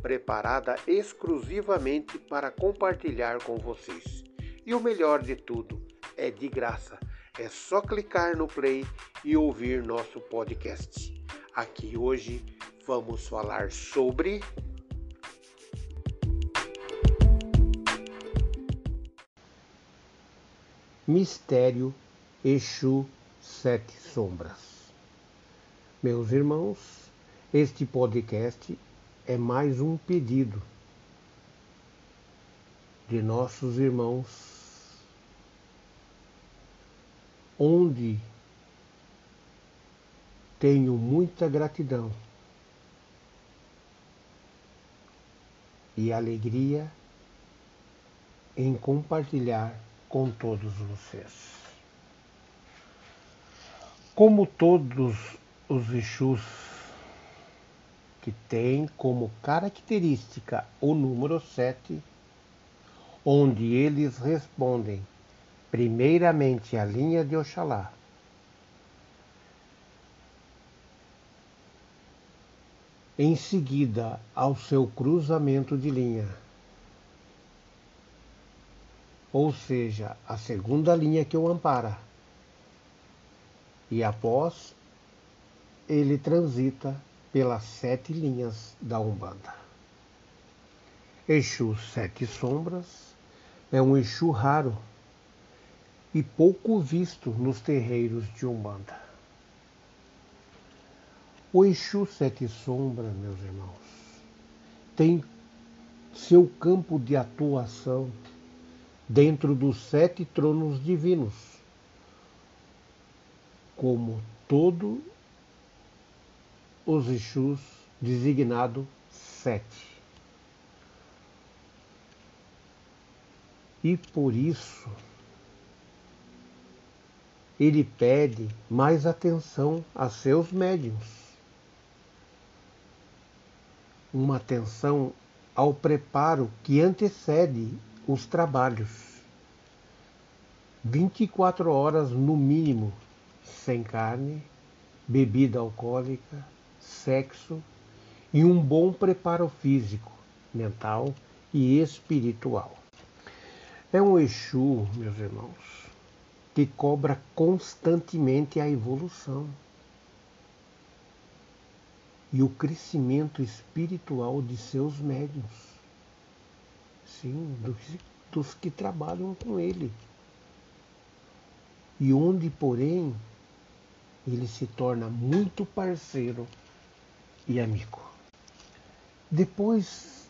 preparada exclusivamente para compartilhar com vocês. E o melhor de tudo, é de graça. É só clicar no play e ouvir nosso podcast. Aqui hoje vamos falar sobre Mistério Exu Sete Sombras. Meus irmãos, este podcast é mais um pedido de nossos irmãos, onde tenho muita gratidão e alegria em compartilhar com todos vocês. Como todos os Exus que tem como característica o número 7, onde eles respondem primeiramente à linha de Oxalá. Em seguida, ao seu cruzamento de linha, ou seja, a segunda linha que o ampara. E após, ele transita pelas sete linhas da Umbanda. Exu Sete Sombras é um Exu raro e pouco visto nos terreiros de Umbanda. O Exu Sete Sombras, meus irmãos, tem seu campo de atuação dentro dos sete tronos divinos, como todo os Exus designado sete. E por isso ele pede mais atenção a seus médiums. Uma atenção ao preparo que antecede os trabalhos. 24 horas no mínimo, sem carne, bebida alcoólica, sexo e um bom preparo físico, mental e espiritual. É um Exu, meus irmãos, que cobra constantemente a evolução e o crescimento espiritual de seus médios. Sim, dos, dos que trabalham com ele. E onde, porém, ele se torna muito parceiro e amigo. Depois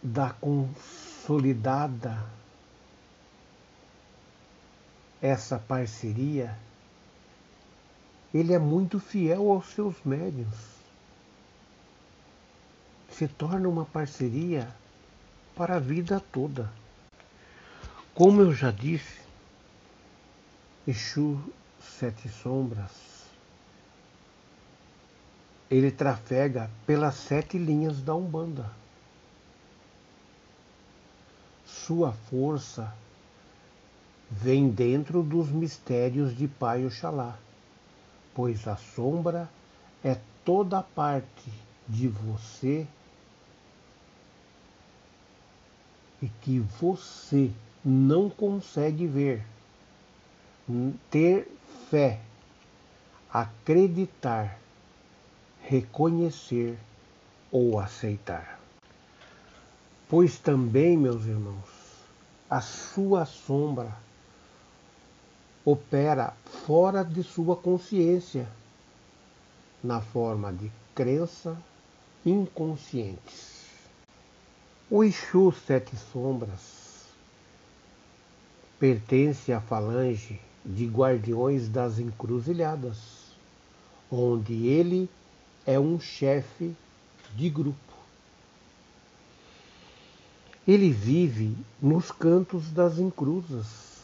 da consolidada essa parceria, ele é muito fiel aos seus médios. Se torna uma parceria para a vida toda. Como eu já disse, Exu Sete Sombras ele trafega pelas sete linhas da Umbanda. Sua força vem dentro dos mistérios de Pai Oxalá, pois a sombra é toda parte de você e que você não consegue ver. Ter fé, acreditar reconhecer ou aceitar. Pois também, meus irmãos, a sua sombra opera fora de sua consciência, na forma de crença inconscientes. O Exu Sete Sombras pertence à falange de guardiões das encruzilhadas, onde ele é um chefe de grupo. Ele vive nos cantos das encruzas,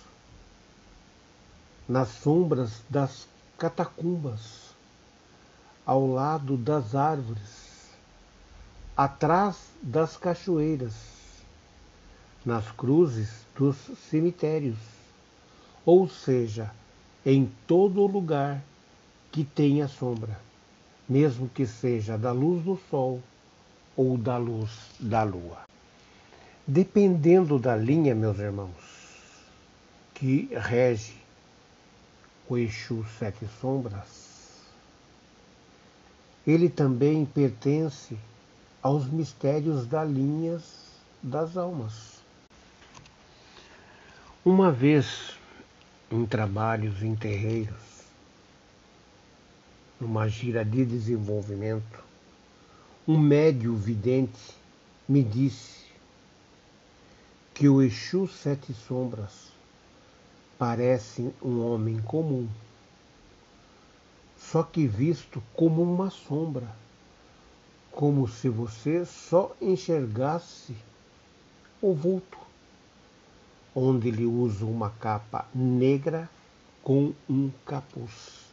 nas sombras das catacumbas, ao lado das árvores, atrás das cachoeiras, nas cruzes dos cemitérios, ou seja, em todo lugar que tenha sombra, mesmo que seja da luz do sol ou da luz da lua. Dependendo da linha, meus irmãos, que rege o Exu Sete Sombras, ele também pertence aos mistérios das linhas das almas. Uma vez em trabalhos em terreiros, numa gira de desenvolvimento, um médio vidente me disse que o Exu Sete Sombras parece um homem comum, só que visto como uma sombra, como se você só enxergasse o vulto, onde ele usa uma capa negra com um capuz.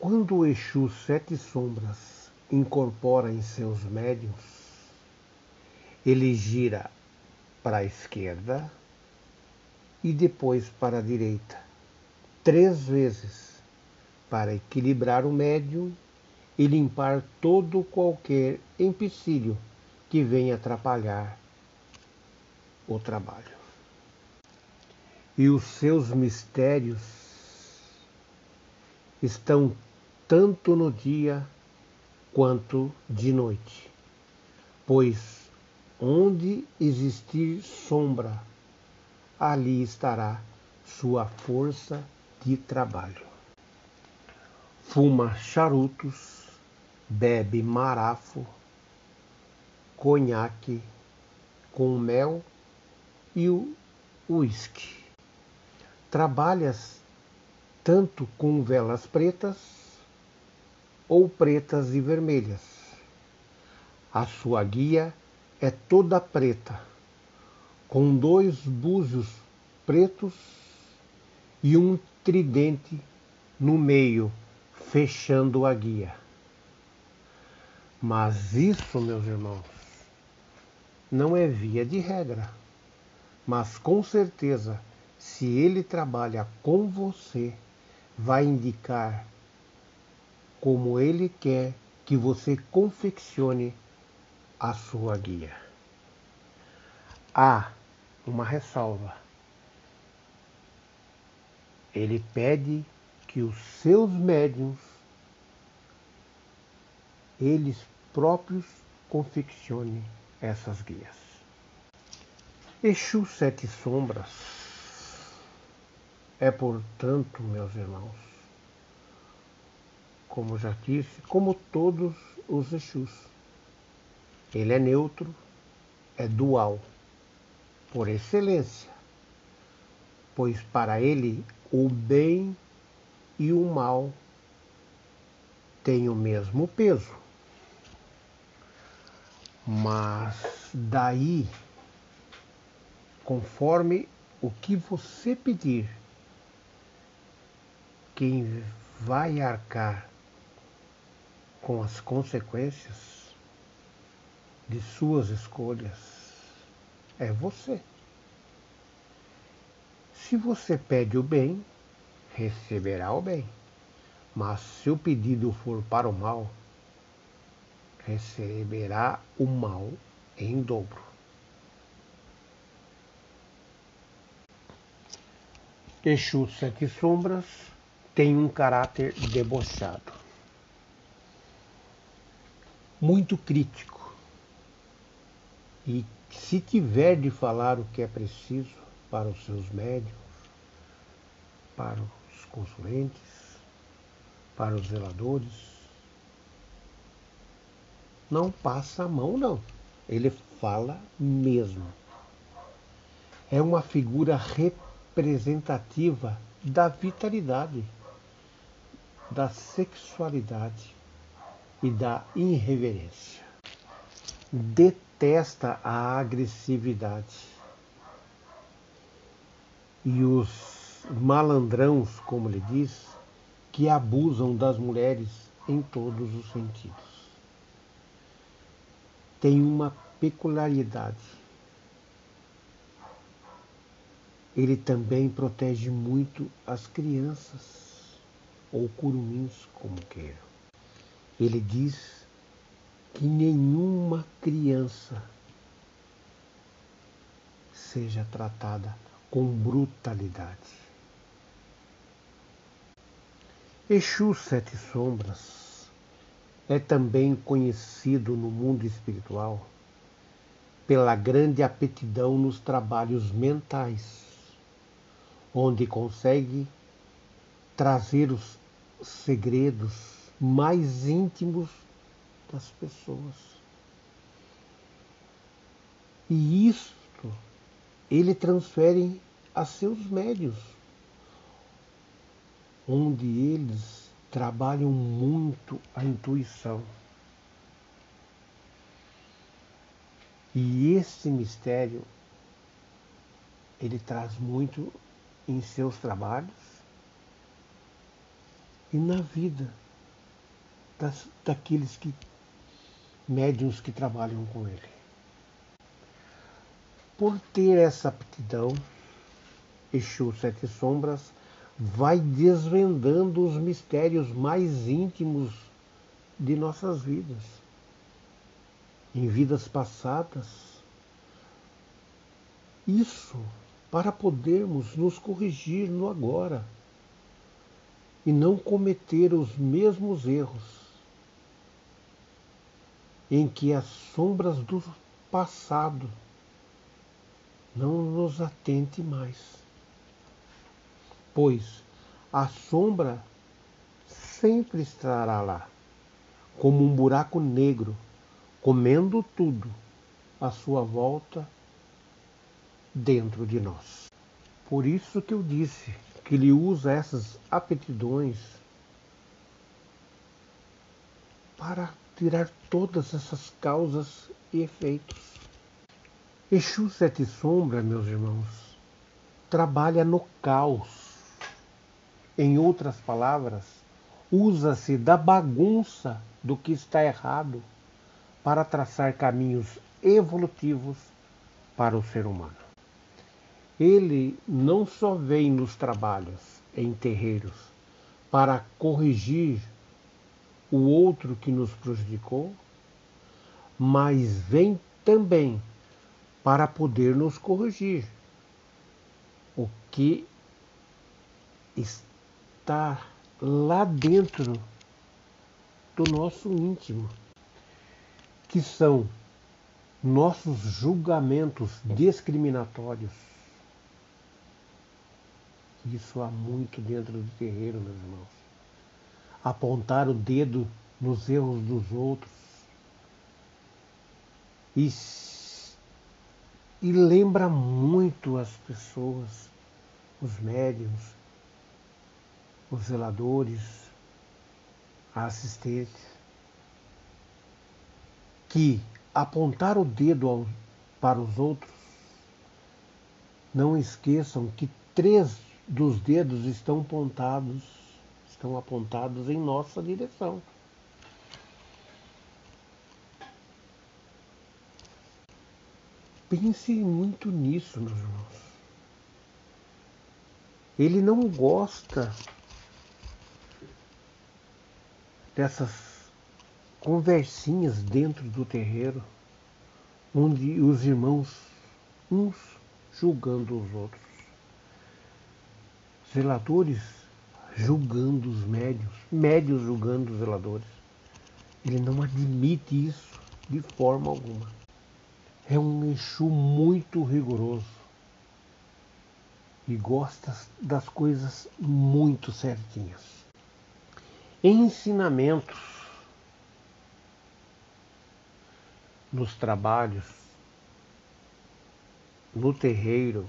Quando o Exu Sete Sombras incorpora em seus médiums, ele gira para a esquerda e depois para a direita, três vezes, para equilibrar o médium e limpar todo qualquer empecilho que venha atrapalhar o trabalho. E os seus mistérios estão tanto no dia quanto de noite, pois Onde existir sombra, ali estará sua força de trabalho. Fuma charutos, bebe marafo, conhaque com mel e o uísque. Trabalhas tanto com velas pretas ou pretas e vermelhas. A sua guia é toda preta, com dois búzios pretos e um tridente no meio, fechando a guia. Mas isso, meus irmãos, não é via de regra. Mas com certeza, se ele trabalha com você, vai indicar como ele quer que você confeccione a sua guia. Há uma ressalva. Ele pede que os seus médiums, eles próprios, confeccionem essas guias. Exu Sete Sombras é, portanto, meus irmãos, como já disse, como todos os Exus ele é neutro, é dual, por excelência, pois para ele o bem e o mal têm o mesmo peso. Mas daí, conforme o que você pedir, quem vai arcar com as consequências de suas escolhas é você. Se você pede o bem, receberá o bem. Mas se o pedido for para o mal, receberá o mal em dobro. Exu Sete Sombras tem um caráter debochado, muito crítico e se tiver de falar o que é preciso para os seus médicos, para os consulentes, para os zeladores, não passa a mão, não. Ele fala mesmo. É uma figura representativa da vitalidade, da sexualidade e da irreverência. detesta a agressividade. E os malandrãos, como ele diz, que abusam das mulheres em todos os sentidos. Tem uma peculiaridade. Ele também protege muito as crianças, ou curumins, como queiram. Ele diz que nenhuma criança seja tratada com brutalidade. Exu Sete Sombras é também conhecido no mundo espiritual pela grande aptidão nos trabalhos mentais, onde consegue trazer os segredos mais íntimos das pessoas. E isto ele transfere a seus médios, onde eles trabalham muito a intuição. E esse mistério ele traz muito em seus trabalhos e na vida das, daqueles que médiums que trabalham com ele. Por ter essa aptidão, Exu Sete Sombras vai desvendando os mistérios mais íntimos de nossas vidas. Em vidas passadas, isso para podermos nos corrigir no agora e não cometer os mesmos erros em que as sombras do passado não nos atente mais. Pois a sombra sempre estará lá, como um buraco negro, comendo tudo à sua volta dentro de nós. Por isso que eu disse que ele usa essas aptidões para tirar todas essas causas e efeitos. Exu Sete Sombra, meus irmãos, trabalha no caos. Em outras palavras, usa-se da bagunça do que está errado para traçar caminhos evolutivos para o ser humano. Ele não só vem nos trabalhos em terreiros para corrigir o outro que nos prejudicou, mas vem também para poder nos corrigir. O que está lá dentro do nosso íntimo, que são nossos julgamentos discriminatórios. Isso há muito dentro do terreiro, meus irmãos apontar o dedo nos erros dos outros. E, e lembra muito as pessoas, os médiums, os zeladores, a assistente, que apontar o dedo ao, para os outros, não esqueçam que três dos dedos estão apontados estão apontados em nossa direção. Pense muito nisso, meus irmãos. Ele não gosta dessas conversinhas dentro do terreiro, onde os irmãos, uns julgando os outros. Zeladores julgando os médios, médios julgando os zeladores. Ele não admite isso de forma alguma. É um Exu muito rigoroso e gosta das coisas muito certinhas. Ensinamentos nos trabalhos, no terreiro,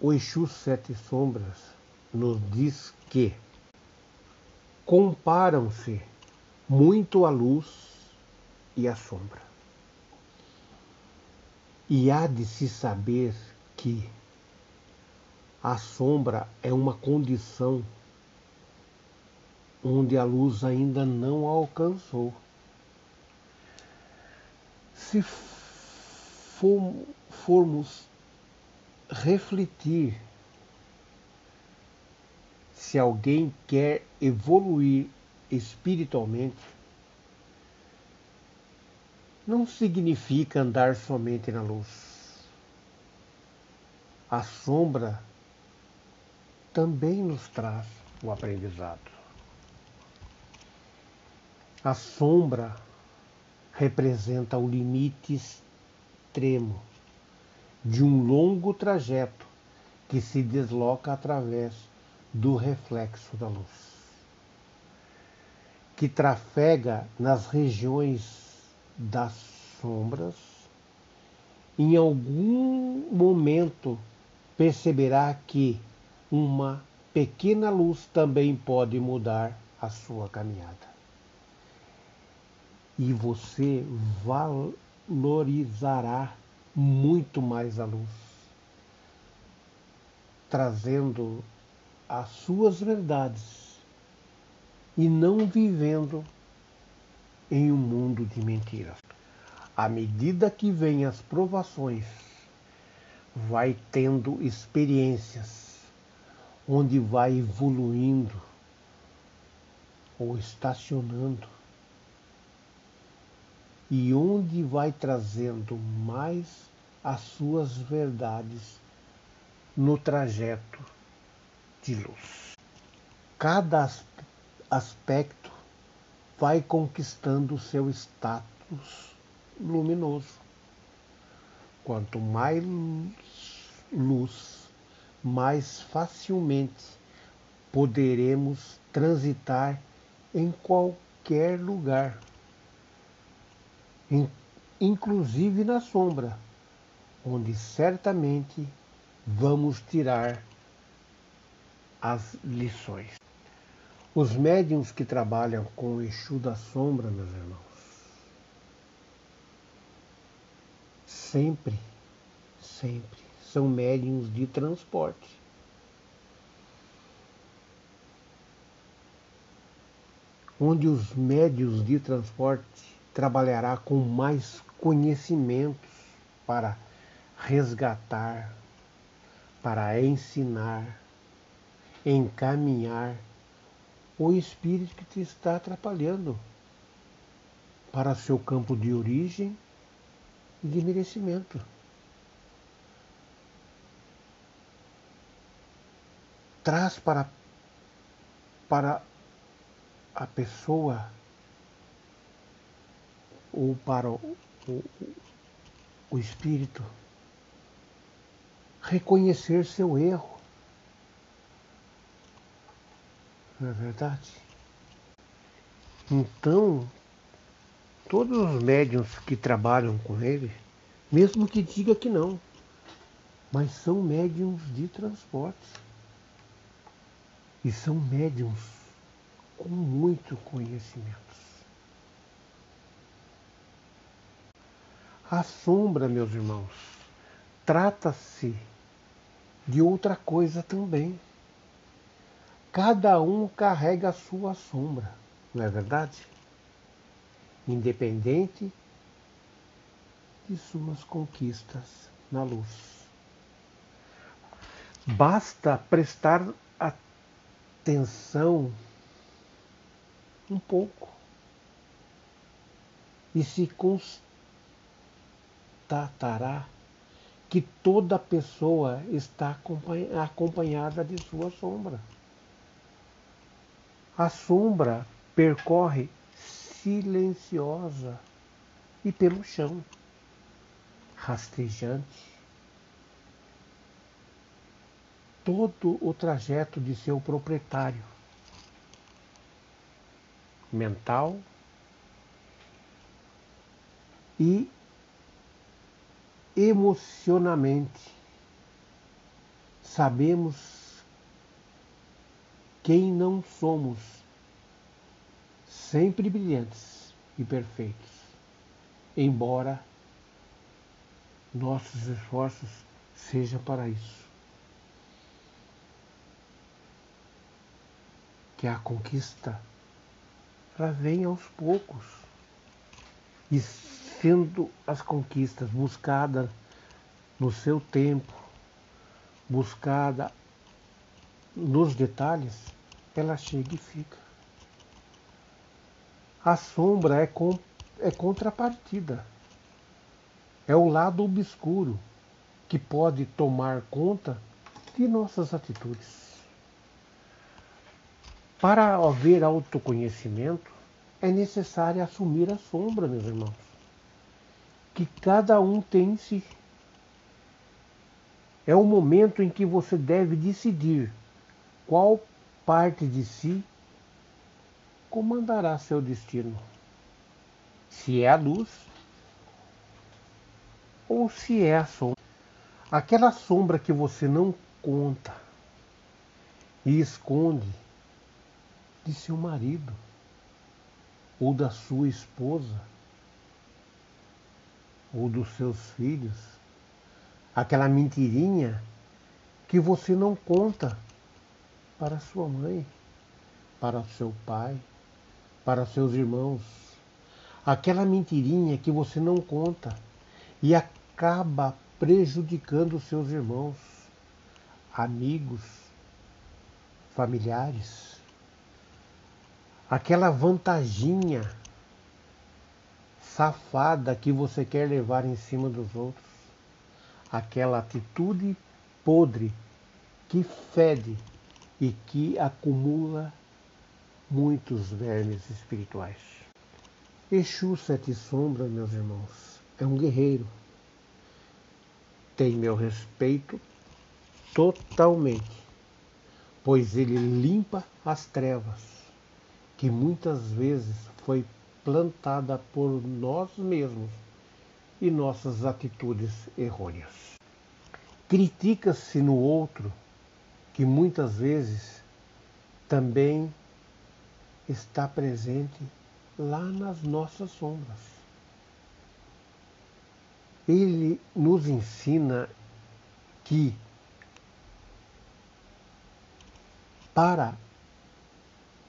o Exu Sete Sombras nos diz que comparam-se muito a luz e a sombra. E há de se saber que a sombra é uma condição onde a luz ainda não alcançou. Se formos refletir se alguém quer evoluir espiritualmente, não significa andar somente na luz. A sombra também nos traz o aprendizado. A sombra representa o limite extremo de um longo trajeto que se desloca através do reflexo da luz, que trafega nas regiões das sombras. Em algum momento perceberá que uma pequena luz também pode mudar a sua caminhada. E você valorizará muito mais a luz, trazendo as suas verdades e não vivendo em um mundo de mentiras. À medida que vêm as provações, vai tendo experiências onde vai evoluindo ou estacionando e onde vai trazendo mais as suas verdades no trajeto Cada aspecto vai conquistando seu status luminoso. Quanto mais luz mais facilmente poderemos transitar em qualquer lugar, inclusive na sombra, onde certamente vamos tirar as lições. Os médiums que trabalham com o Exu da Sombra, meus irmãos, sempre, sempre são médiums de transporte. Onde os médios de transporte trabalhará com mais conhecimentos para resgatar, para ensinar, encaminhar o espírito que te está atrapalhando para seu campo de origem e de merecimento. traz para, para a pessoa ou para o, o, o espírito reconhecer seu erro. Não é verdade? Então, todos os médiums que trabalham com ele, mesmo que diga que não, mas são médiums de transporte. E são médiums com muito conhecimento. A sombra, meus irmãos, trata-se de outra coisa também. Cada um carrega a sua sombra, não é verdade? Independente de suas conquistas na luz. Basta prestar atenção um pouco e se constatará que toda pessoa está acompanhada de sua sombra. A sombra percorre silenciosa e pelo chão, rastejante, todo o trajeto de seu proprietário mental e emocionalmente. Sabemos quem não somos, sempre brilhantes e perfeitos, embora nossos esforços sejam para isso. Que a conquista ela vem aos poucos. E sendo as conquistas buscadas no seu tempo, buscada nos detalhes, ela chega e fica. A sombra é, com, é contrapartida. É o lado obscuro que pode tomar conta de nossas atitudes. Para haver autoconhecimento, é necessário assumir a sombra, meus irmãos, que cada um tem em si. É o momento em que você deve decidir qual parte de si comandará seu destino. Se é a luz ou se é a sombra. Aquela sombra que você não conta e esconde de seu marido ou da sua esposa ou dos seus filhos. Aquela mentirinha que você não conta para sua mãe, para seu pai, para seus irmãos. Aquela mentirinha que você não conta e acaba prejudicando seus irmãos, amigos, familiares. Aquela vantaginha safada que você quer levar em cima dos outros. Aquela atitude podre que fede e que acumula muitos vermes espirituais. Exu Sete Sombras, meus irmãos, é um guerreiro. Tem meu respeito totalmente, pois ele limpa as trevas, que muitas vezes foi plantada por nós mesmos e nossas atitudes errôneas. Critica-se no outro que muitas vezes também está presente lá nas nossas sombras. Ele nos ensina que para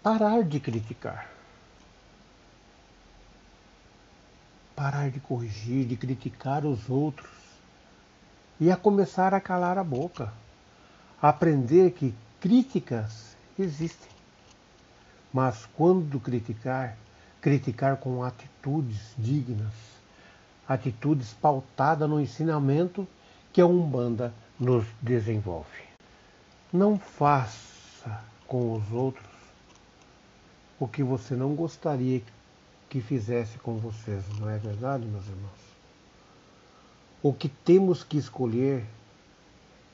parar de criticar, parar de corrigir, de criticar os outros e a começar a calar a boca aprender que críticas existem. Mas quando criticar, criticar com atitudes dignas, atitudes pautadas no ensinamento que a Umbanda nos desenvolve. Não faça com os outros o que você não gostaria que fizesse com vocês, não é verdade, meus irmãos? O que temos que escolher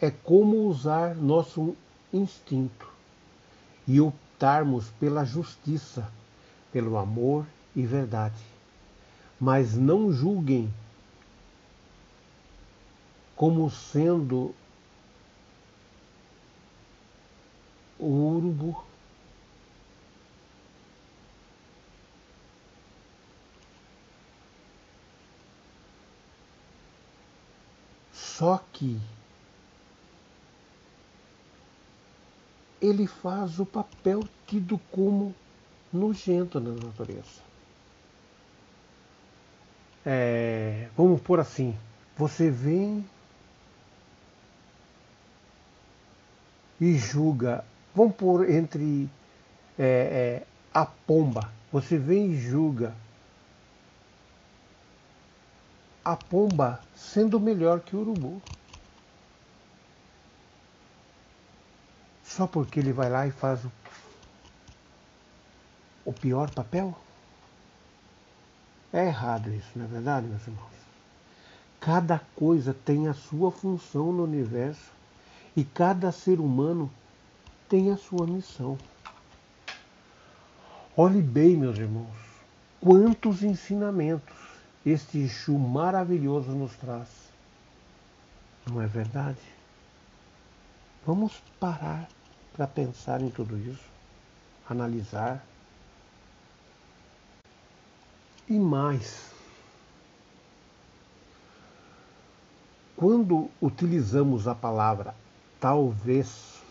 é como usar nosso instinto e optarmos pela justiça, pelo amor e verdade. Mas não julguem como sendo o urubu. Só que ele faz o papel tido como nojento na natureza. É, vamos por assim, você vem e julga, vamos por entre é, é, a pomba, você vem e julga a pomba sendo melhor que o urubu. Só porque ele vai lá e faz o, o pior papel? É errado isso, não é verdade, meus irmãos? Cada coisa tem a sua função no universo e cada ser humano tem a sua missão. Olhe bem, meus irmãos, quantos ensinamentos este Exu maravilhoso nos traz. Não é verdade? Vamos parar para pensar em tudo isso, analisar. E mais, quando utilizamos a palavra talvez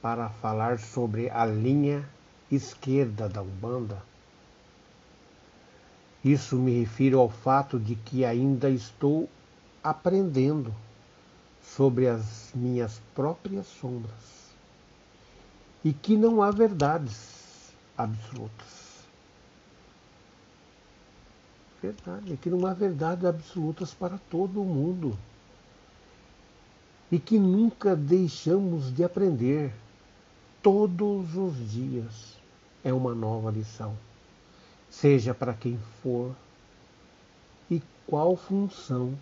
para falar sobre a linha esquerda da Umbanda, isso me refiro ao fato de que ainda estou aprendendo sobre as minhas próprias sombras e que não há verdades absolutas. Verdade, que não há verdades absolutas para todo mundo e que nunca deixamos de aprender. Todos os dias é uma nova lição seja para quem for e qual função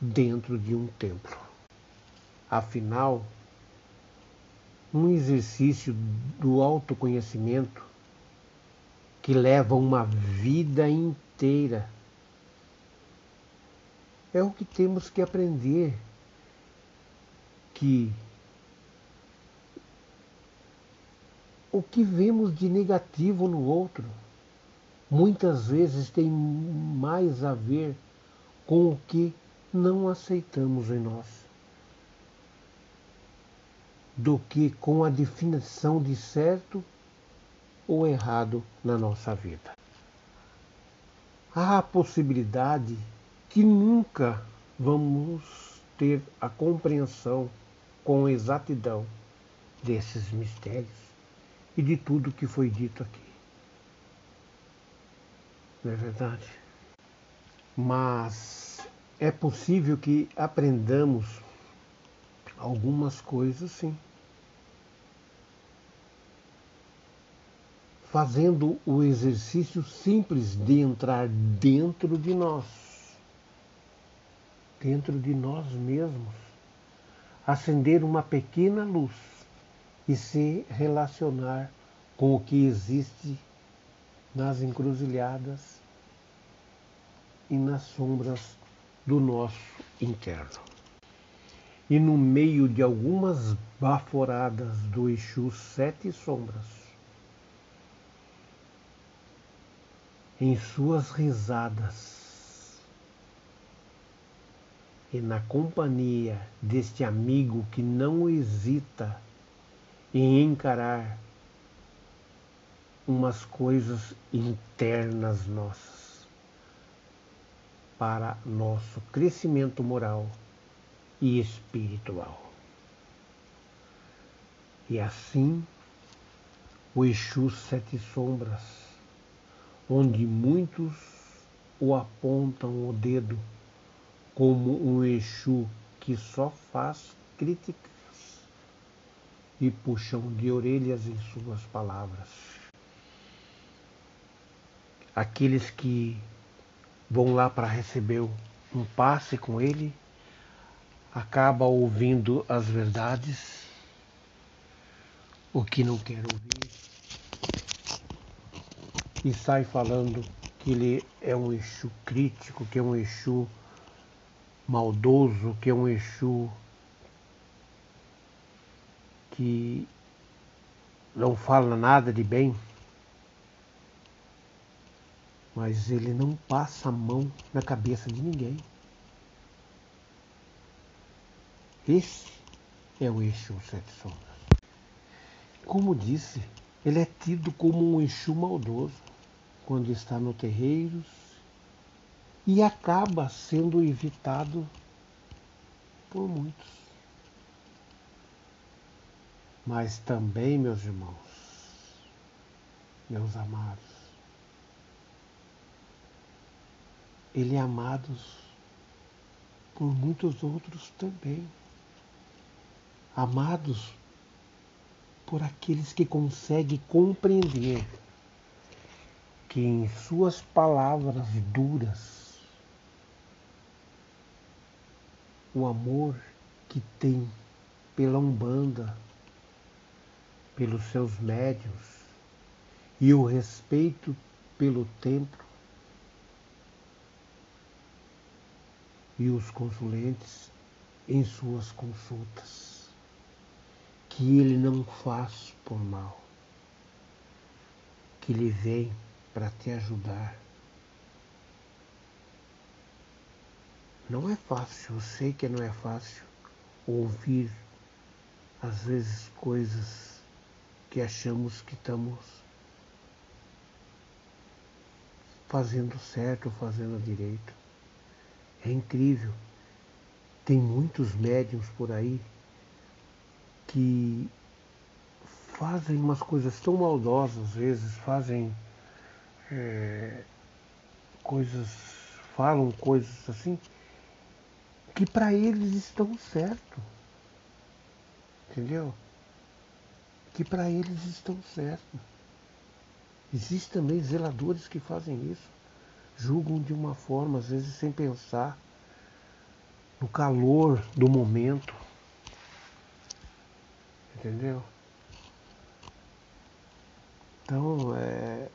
dentro de um templo. Afinal, um exercício do autoconhecimento que leva uma vida inteira. É o que temos que aprender que o que vemos de negativo no outro muitas vezes tem mais a ver com o que não aceitamos em nós do que com a definição de certo ou errado na nossa vida. Há a possibilidade que nunca vamos ter a compreensão com exatidão desses mistérios e de tudo que foi dito aqui não é verdade? Mas é possível que aprendamos algumas coisas sim. Fazendo o exercício simples de entrar dentro de nós, dentro de nós mesmos, acender uma pequena luz e se relacionar com o que existe nas encruzilhadas e nas sombras do nosso interno. E no meio de algumas baforadas do Exu Sete Sombras, em suas risadas e na companhia deste amigo que não hesita em encarar umas coisas internas nossas para nosso crescimento moral e espiritual. E assim, o Exu Sete Sombras, onde muitos o apontam o dedo como um Exu que só faz críticas e puxam de orelhas em suas palavras aqueles que vão lá para receber um passe com ele, acaba ouvindo as verdades, o que não quer ouvir, e sai falando que ele é um Exu crítico, que é um Exu maldoso, que é um Exu que não fala nada de bem mas ele não passa a mão na cabeça de ninguém. Esse é o Exu Sete Sombras. Como disse, ele é tido como um Exu maldoso quando está no terreiros e acaba sendo evitado por muitos. Mas também, meus irmãos, meus amados, ele é amado por muitos outros também. Amados por aqueles que conseguem compreender que em suas palavras duras o amor que tem pela Umbanda, pelos seus médios e o respeito pelo templo e os consulentes em suas consultas, que ele não faz por mal, que ele vem para te ajudar. Não é fácil, eu sei que não é fácil ouvir às vezes coisas que achamos que estamos fazendo certo, fazendo direito. É incrível. Tem muitos médiums por aí que fazem umas coisas tão maldosas, às vezes, fazem é, coisas, falam coisas assim, que para eles estão certo. Entendeu? Que para eles estão certo. Existem também zeladores que fazem isso. Julgam de uma forma, às vezes sem pensar, no calor do momento. Entendeu? Então, é,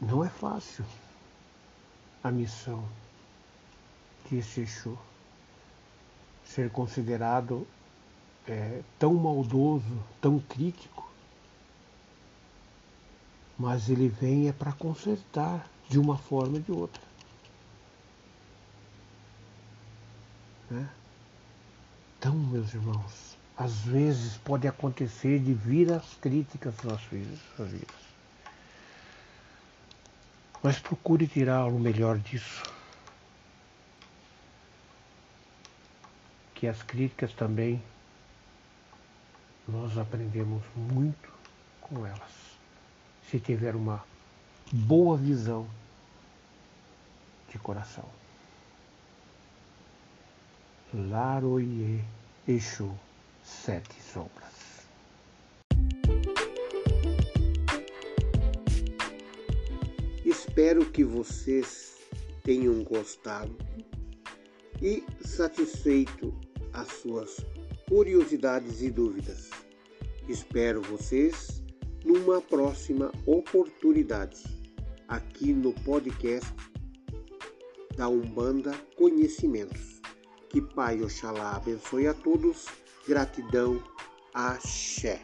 não é fácil a missão de esse Exu ser considerado é, tão maldoso, tão crítico, mas ele vem é para consertar de uma forma ou de outra. Né? Então, meus irmãos, às vezes pode acontecer de vir as críticas nas suas vidas. Mas procure tirar o melhor disso. Que as críticas também nós aprendemos muito com elas. Se tiver uma boa visão de coração. Laroie Exu Sete Sombras. Espero que vocês tenham gostado e satisfeito as suas curiosidades e dúvidas. Espero vocês numa próxima oportunidade aqui no podcast da Umbanda Conhecimentos. Que Pai Oxalá abençoe a todos. Gratidão. Axé.